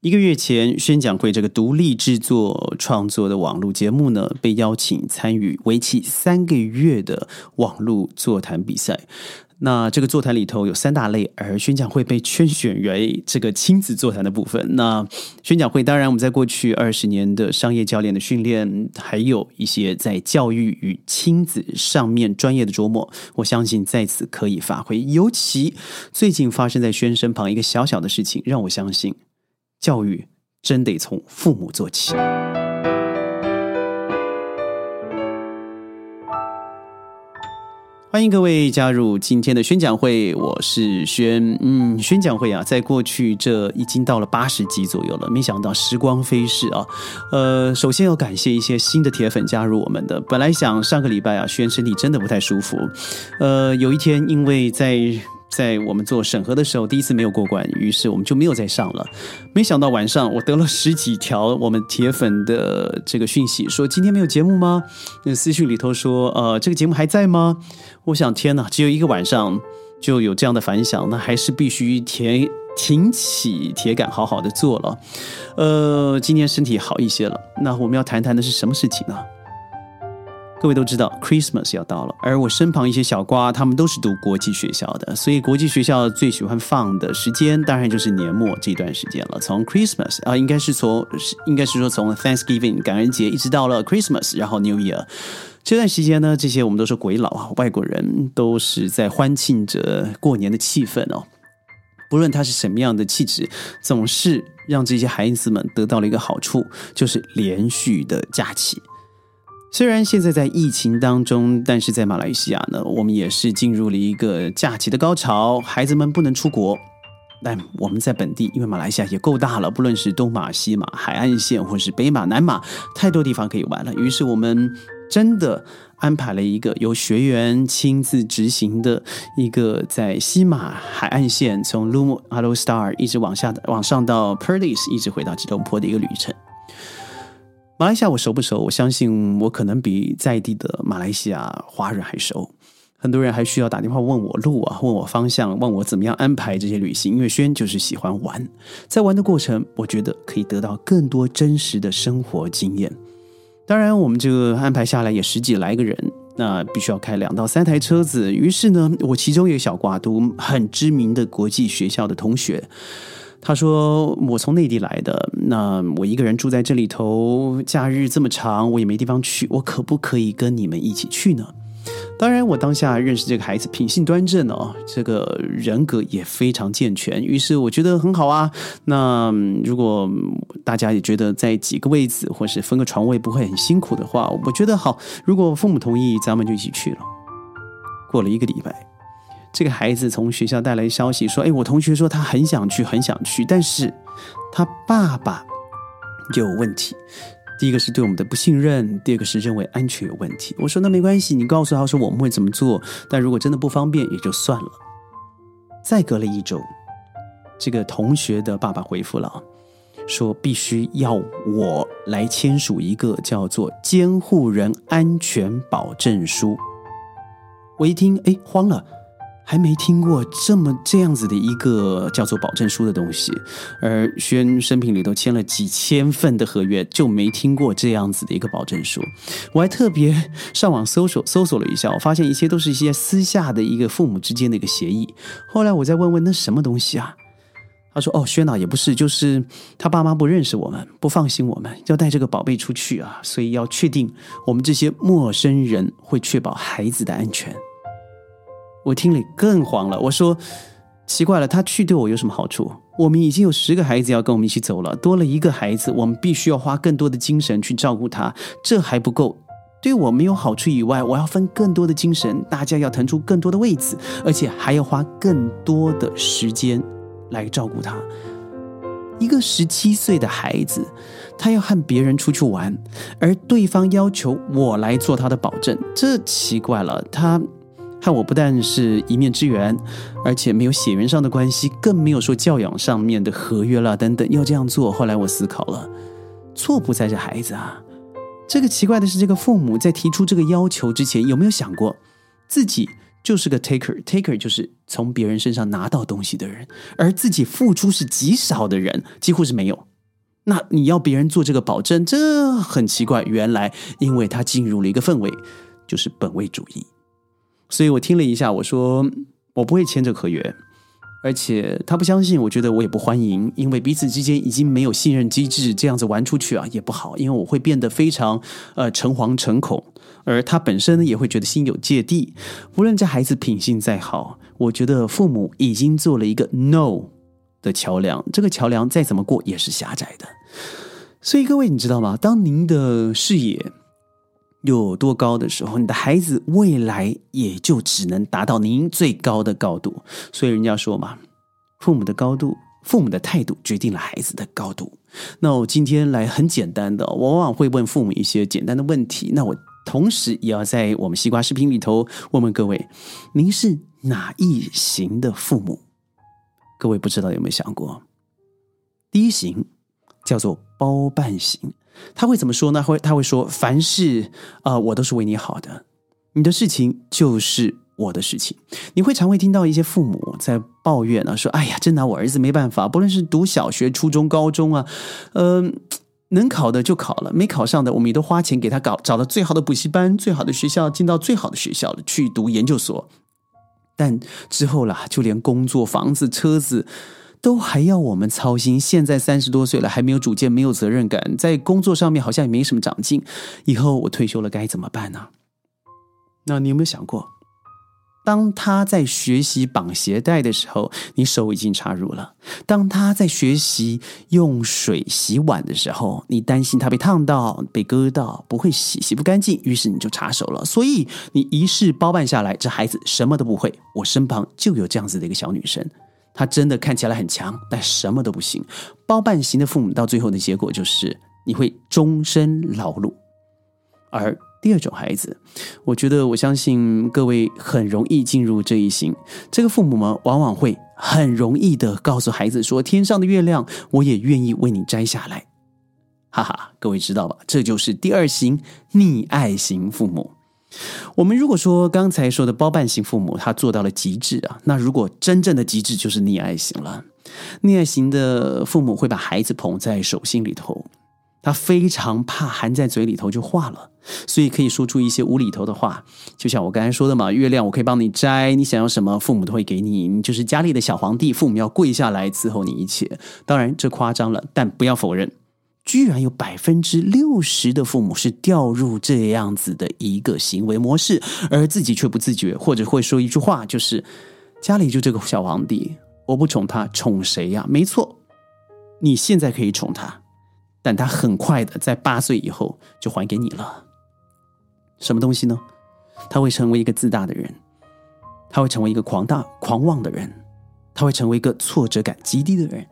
一个月前，宣讲会这个独立制作创作的网络节目呢，被邀请参与为期三个月的网络座谈比赛。那这个座谈里头有三大类，而宣讲会被圈选为这个亲子座谈的部分。那宣讲会当然我们在过去二十年的商业教练的训练，还有一些在教育与亲子上面专业的琢磨，我相信在此可以发挥。尤其最近发生在宣身旁一个小小的事情，让我相信。教育真得从父母做起。欢迎各位加入今天的宣讲会，我是轩。嗯，宣讲会啊，在过去这已经到了八十集左右了，没想到时光飞逝啊。呃，首先要感谢一些新的铁粉加入我们的。本来想上个礼拜啊，轩身体真的不太舒服。呃，有一天因为在。在我们做审核的时候，第一次没有过关，于是我们就没有再上了。没想到晚上我得了十几条我们铁粉的这个讯息，说今天没有节目吗？那私讯里头说，呃，这个节目还在吗？我想，天哪，只有一个晚上就有这样的反响，那还是必须铁挺起铁杆，好好的做了。呃，今天身体好一些了，那我们要谈谈的是什么事情呢？各位都知道，Christmas 要到了，而我身旁一些小瓜，他们都是读国际学校的，所以国际学校最喜欢放的时间，当然就是年末这段时间了。从 Christmas 啊，应该是从，应该是说从 Thanksgiving 感恩节，一直到了 Christmas，然后 New Year 这段时间呢，这些我们都是鬼佬啊，外国人都是在欢庆着过年的气氛哦。不论他是什么样的气质，总是让这些孩子们得到了一个好处，就是连续的假期。虽然现在在疫情当中，但是在马来西亚呢，我们也是进入了一个假期的高潮。孩子们不能出国，但我们在本地，因为马来西亚也够大了，不论是东马、西马、海岸线，或是北马、南马，太多地方可以玩了。于是我们真的安排了一个由学员亲自执行的一个在西马海岸线，从 Lumo Hello Star 一直往下往上到 Perlis，一直回到吉隆坡的一个旅程。马来西亚我熟不熟？我相信我可能比在地的马来西亚华人还熟。很多人还需要打电话问我路啊，问我方向，问我怎么样安排这些旅行。因为轩就是喜欢玩，在玩的过程，我觉得可以得到更多真实的生活经验。当然，我们这个安排下来也十几来个人，那必须要开两到三台车子。于是呢，我其中一个小挂读很知名的国际学校的同学。他说：“我从内地来的，那我一个人住在这里头，假日这么长，我也没地方去，我可不可以跟你们一起去呢？”当然，我当下认识这个孩子，品性端正哦，这个人格也非常健全，于是我觉得很好啊。那如果大家也觉得在几个位子或是分个床位不会很辛苦的话，我觉得好。如果父母同意，咱们就一起去了。过了一个礼拜。这个孩子从学校带来消息说：“哎，我同学说他很想去，很想去，但是他爸爸有问题。第一个是对我们的不信任，第二个是认为安全有问题。”我说：“那没关系，你告诉他说我们会怎么做。但如果真的不方便，也就算了。”再隔了一周，这个同学的爸爸回复了，说必须要我来签署一个叫做监护人安全保证书。我一听，哎，慌了。还没听过这么这样子的一个叫做保证书的东西，而轩生平里头签了几千份的合约，就没听过这样子的一个保证书。我还特别上网搜索搜索了一下，我发现一切都是一些私下的一个父母之间的一个协议。后来我再问问那什么东西啊？他说：“哦，轩呐，也不是，就是他爸妈不认识我们，不放心我们，要带这个宝贝出去啊，所以要确定我们这些陌生人会确保孩子的安全。”我听了更慌了。我说：“奇怪了，他去对我有什么好处？我们已经有十个孩子要跟我们一起走了，多了一个孩子，我们必须要花更多的精神去照顾他。这还不够，对我没有好处以外，我要分更多的精神，大家要腾出更多的位子，而且还要花更多的时间来照顾他。一个十七岁的孩子，他要和别人出去玩，而对方要求我来做他的保证，这奇怪了，他。”和我不但是一面之缘，而且没有血缘上的关系，更没有说教养上面的合约啦等等。要这样做，后来我思考了，错不在这孩子啊。这个奇怪的是，这个父母在提出这个要求之前，有没有想过自己就是个 taker？taker 就是从别人身上拿到东西的人，而自己付出是极少的人，几乎是没有。那你要别人做这个保证，这很奇怪。原来因为他进入了一个氛围，就是本位主义。所以我听了一下，我说我不会签这合约，而且他不相信，我觉得我也不欢迎，因为彼此之间已经没有信任机制，这样子玩出去啊也不好，因为我会变得非常呃诚惶诚恐，而他本身也会觉得心有芥蒂。无论这孩子品性再好，我觉得父母已经做了一个 no 的桥梁，这个桥梁再怎么过也是狭窄的。所以各位，你知道吗？当您的视野有多高的时候，你的孩子未来也就只能达到您最高的高度。所以人家说嘛，父母的高度，父母的态度决定了孩子的高度。那我今天来很简单的，往往会问父母一些简单的问题。那我同时也要在我们西瓜视频里头问问各位：您是哪一型的父母？各位不知道有没有想过？第一型。叫做包办型，他会怎么说呢？会他会说，凡事啊，我都是为你好的，你的事情就是我的事情。你会常会听到一些父母在抱怨啊，说：“哎呀，真拿我儿子没办法，不论是读小学、初中、高中啊，嗯，能考的就考了，没考上的，我们也都花钱给他搞找了最好的补习班、最好的学校，进到最好的学校，去读研究所。但之后啦，就连工作、房子、车子。”都还要我们操心。现在三十多岁了，还没有主见，没有责任感，在工作上面好像也没什么长进。以后我退休了该怎么办呢？那你有没有想过，当他在学习绑鞋带的时候，你手已经插入了；当他在学习用水洗碗的时候，你担心他被烫到、被割到，不会洗，洗不干净，于是你就插手了。所以你一世包办下来，这孩子什么都不会。我身旁就有这样子的一个小女生。他真的看起来很强，但什么都不行。包办型的父母到最后的结果就是你会终身劳碌。而第二种孩子，我觉得我相信各位很容易进入这一型。这个父母们往往会很容易的告诉孩子说：“天上的月亮，我也愿意为你摘下来。”哈哈，各位知道吧？这就是第二型溺爱型父母。我们如果说刚才说的包办型父母，他做到了极致啊，那如果真正的极致就是溺爱型了。溺爱型的父母会把孩子捧在手心里头，他非常怕含在嘴里头就化了，所以可以说出一些无厘头的话。就像我刚才说的嘛，月亮我可以帮你摘，你想要什么，父母都会给你，你就是家里的小皇帝，父母要跪下来伺候你一切。当然这夸张了，但不要否认。居然有百分之六十的父母是掉入这样子的一个行为模式，而自己却不自觉，或者会说一句话，就是家里就这个小皇帝，我不宠他，宠谁呀？没错，你现在可以宠他，但他很快的在八岁以后就还给你了。什么东西呢？他会成为一个自大的人，他会成为一个狂大狂妄的人，他会成为一个挫折感极低的人，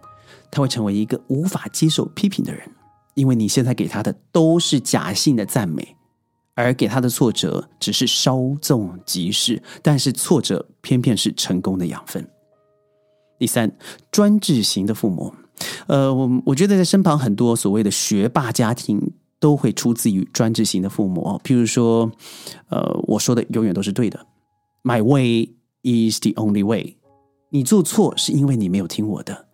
他会成为一个无法接受批评的人。因为你现在给他的都是假性的赞美，而给他的挫折只是稍纵即逝，但是挫折偏偏是成功的养分。第三，专制型的父母，呃，我我觉得在身旁很多所谓的学霸家庭都会出自于专制型的父母哦。譬如说，呃，我说的永远都是对的，My way is the only way。你做错是因为你没有听我的。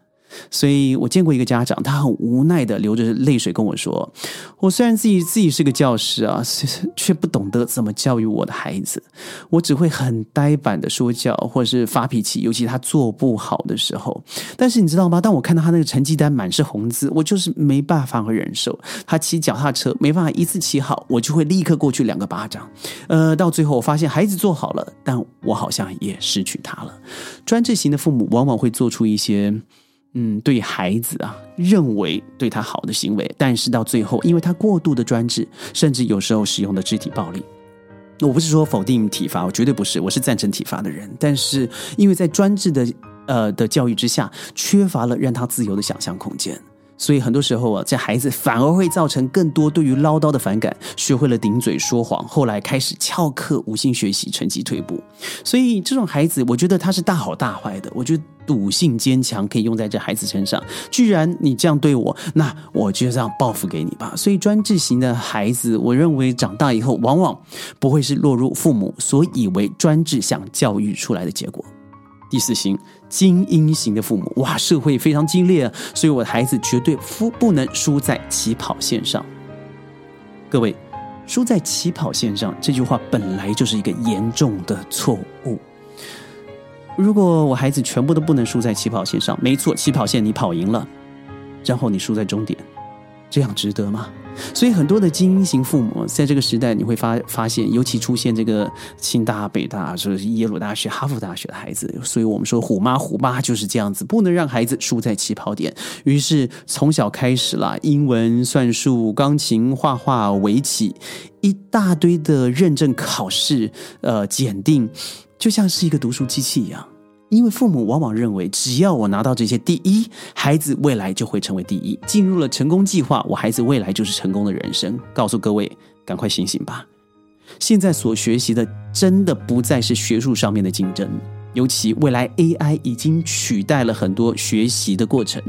所以我见过一个家长，他很无奈的流着泪水跟我说：“我虽然自己自己是个教师啊，却不懂得怎么教育我的孩子。我只会很呆板的说教，或者是发脾气，尤其他做不好的时候。但是你知道吗？当我看到他那个成绩单满是红字，我就是没办法和忍受。他骑脚踏车没办法一次骑好，我就会立刻过去两个巴掌。呃，到最后我发现孩子做好了，但我好像也失去他了。专制型的父母往往会做出一些。”嗯，对孩子啊，认为对他好的行为，但是到最后，因为他过度的专制，甚至有时候使用的肢体暴力。我不是说否定体罚，我绝对不是，我是赞成体罚的人。但是因为在专制的呃的教育之下，缺乏了让他自由的想象空间。所以很多时候啊，这孩子反而会造成更多对于唠叨的反感，学会了顶嘴说谎，后来开始翘课、无心学习，成绩退步。所以这种孩子，我觉得他是大好大坏的。我觉得赌性坚强可以用在这孩子身上。居然你这样对我，那我就这样报复给你吧。所以专制型的孩子，我认为长大以后往往不会是落入父母所以为专制想教育出来的结果。第四型精英型的父母，哇，社会非常激烈，所以我的孩子绝对不不能输在起跑线上。各位，输在起跑线上这句话本来就是一个严重的错误。如果我孩子全部都不能输在起跑线上，没错，起跑线你跑赢了，然后你输在终点，这样值得吗？所以很多的精英型父母在这个时代，你会发发现，尤其出现这个清大、北大，说是耶鲁大学、哈佛大学的孩子。所以我们说虎妈虎爸就是这样子，不能让孩子输在起跑点。于是从小开始啦，英文、算术、钢琴、画画、围棋，一大堆的认证考试、呃检定，就像是一个读书机器一样。因为父母往往认为，只要我拿到这些第一，孩子未来就会成为第一。进入了成功计划，我孩子未来就是成功的人生。告诉各位，赶快醒醒吧！现在所学习的，真的不再是学术上面的竞争，尤其未来 AI 已经取代了很多学习的过程。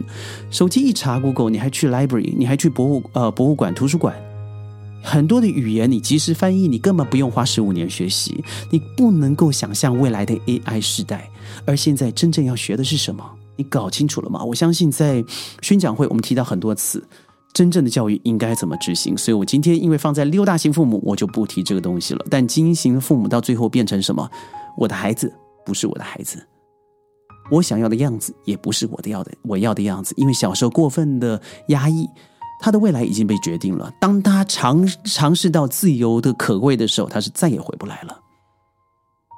手机一查 Google，你还去 Library，你还去博物呃博物馆、图书馆。很多的语言你及时翻译，你根本不用花十五年学习。你不能够想象未来的 AI 时代，而现在真正要学的是什么？你搞清楚了吗？我相信在宣讲会我们提到很多次，真正的教育应该怎么执行。所以我今天因为放在六大型父母，我就不提这个东西了。但精英型的父母到最后变成什么？我的孩子不是我的孩子，我想要的样子也不是我的要的我要的样子，因为小时候过分的压抑。他的未来已经被决定了。当他尝尝试到自由的可贵的时候，他是再也回不来了。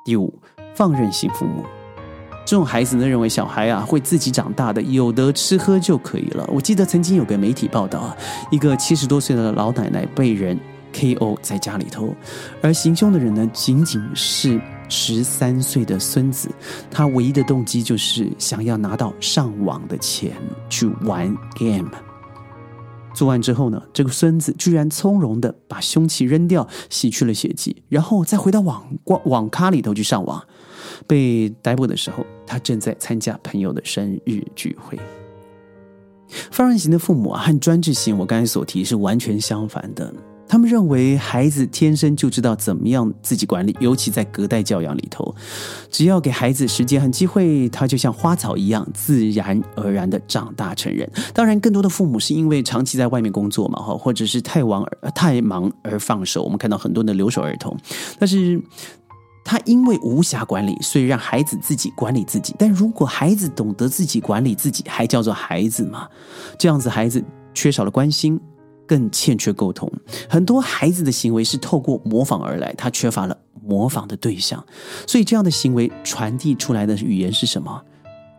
第五，放任型父母，这种孩子呢认为小孩啊会自己长大的，有得吃喝就可以了。我记得曾经有个媒体报道啊，一个七十多岁的老奶奶被人 KO 在家里头，而行凶的人呢仅仅是十三岁的孙子，他唯一的动机就是想要拿到上网的钱去玩 game。作案之后呢，这个孙子居然从容的把凶器扔掉，洗去了血迹，然后再回到网网网咖里头去上网。被逮捕的时候，他正在参加朋友的生日聚会。放任型的父母啊，和专制型我刚才所提是完全相反的。他们认为孩子天生就知道怎么样自己管理，尤其在隔代教养里头，只要给孩子时间和机会，他就像花草一样，自然而然的长大成人。当然，更多的父母是因为长期在外面工作嘛，哈，或者是太忙太忙而放手。我们看到很多的留守儿童，但是他因为无暇管理，所以让孩子自己管理自己。但如果孩子懂得自己管理自己，还叫做孩子吗？这样子，孩子缺少了关心。更欠缺沟通，很多孩子的行为是透过模仿而来，他缺乏了模仿的对象，所以这样的行为传递出来的语言是什么？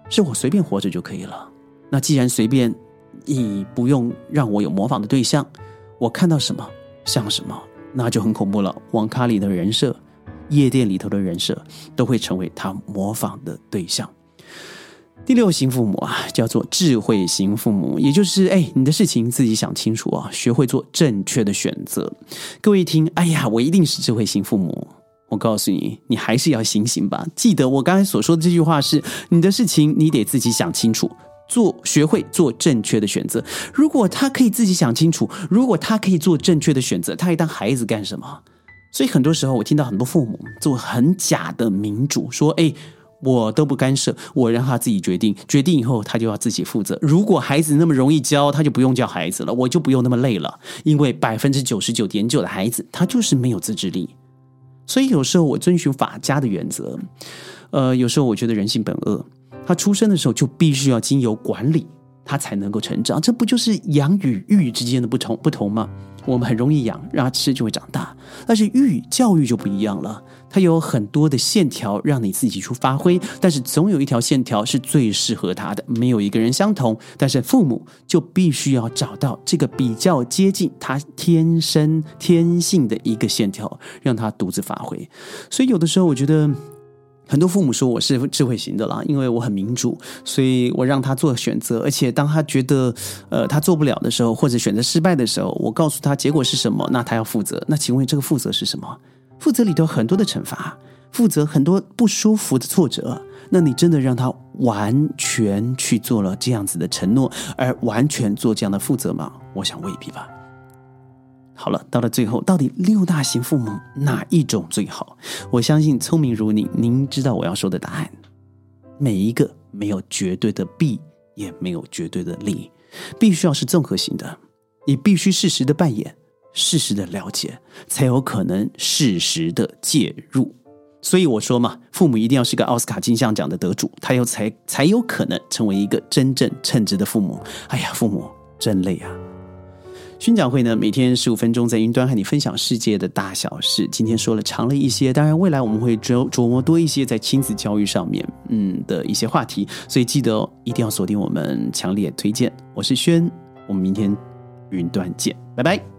是我随便活着就可以了。那既然随便，你不用让我有模仿的对象，我看到什么像什么，那就很恐怖了。网咖里的人设，夜店里头的人设，都会成为他模仿的对象。第六型父母啊，叫做智慧型父母，也就是哎，你的事情自己想清楚啊，学会做正确的选择。各位一听，哎呀，我一定是智慧型父母。我告诉你，你还是要醒醒吧。记得我刚才所说的这句话是：你的事情你得自己想清楚，做学会做正确的选择。如果他可以自己想清楚，如果他可以做正确的选择，他还当孩子干什么？所以很多时候，我听到很多父母做很假的民主，说哎。我都不干涉，我让他自己决定，决定以后他就要自己负责。如果孩子那么容易教，他就不用教孩子了，我就不用那么累了。因为百分之九十九点九的孩子，他就是没有自制力。所以有时候我遵循法家的原则，呃，有时候我觉得人性本恶，他出生的时候就必须要经由管理，他才能够成长。这不就是养与育之间的不同不同吗？我们很容易养，让他吃就会长大，但是育教育就不一样了。它有很多的线条让你自己去发挥，但是总有一条线条是最适合他的。没有一个人相同，但是父母就必须要找到这个比较接近他天生天性的一个线条，让他独自发挥。所以有的时候，我觉得很多父母说我是智慧型的啦，因为我很民主，所以我让他做选择。而且当他觉得呃他做不了的时候，或者选择失败的时候，我告诉他结果是什么，那他要负责。那请问这个负责是什么？负责里头很多的惩罚，负责很多不舒服的挫折。那你真的让他完全去做了这样子的承诺，而完全做这样的负责吗？我想未必吧。好了，到了最后，到底六大型父母哪一种最好？我相信聪明如你，您知道我要说的答案。每一个没有绝对的弊，也没有绝对的利，必须要是综合型的。你必须适时的扮演，适时的了解，才有可能适时的介入。所以我说嘛，父母一定要是个奥斯卡金像奖的得主，他又才才有可能成为一个真正称职的父母。哎呀，父母真累啊！宣讲会呢，每天十五分钟在云端和你分享世界的大小事。今天说了长了一些，当然未来我们会琢琢磨多一些在亲子教育上面，嗯的一些话题。所以记得哦，一定要锁定我们强烈推荐。我是轩，我们明天云端见，拜拜。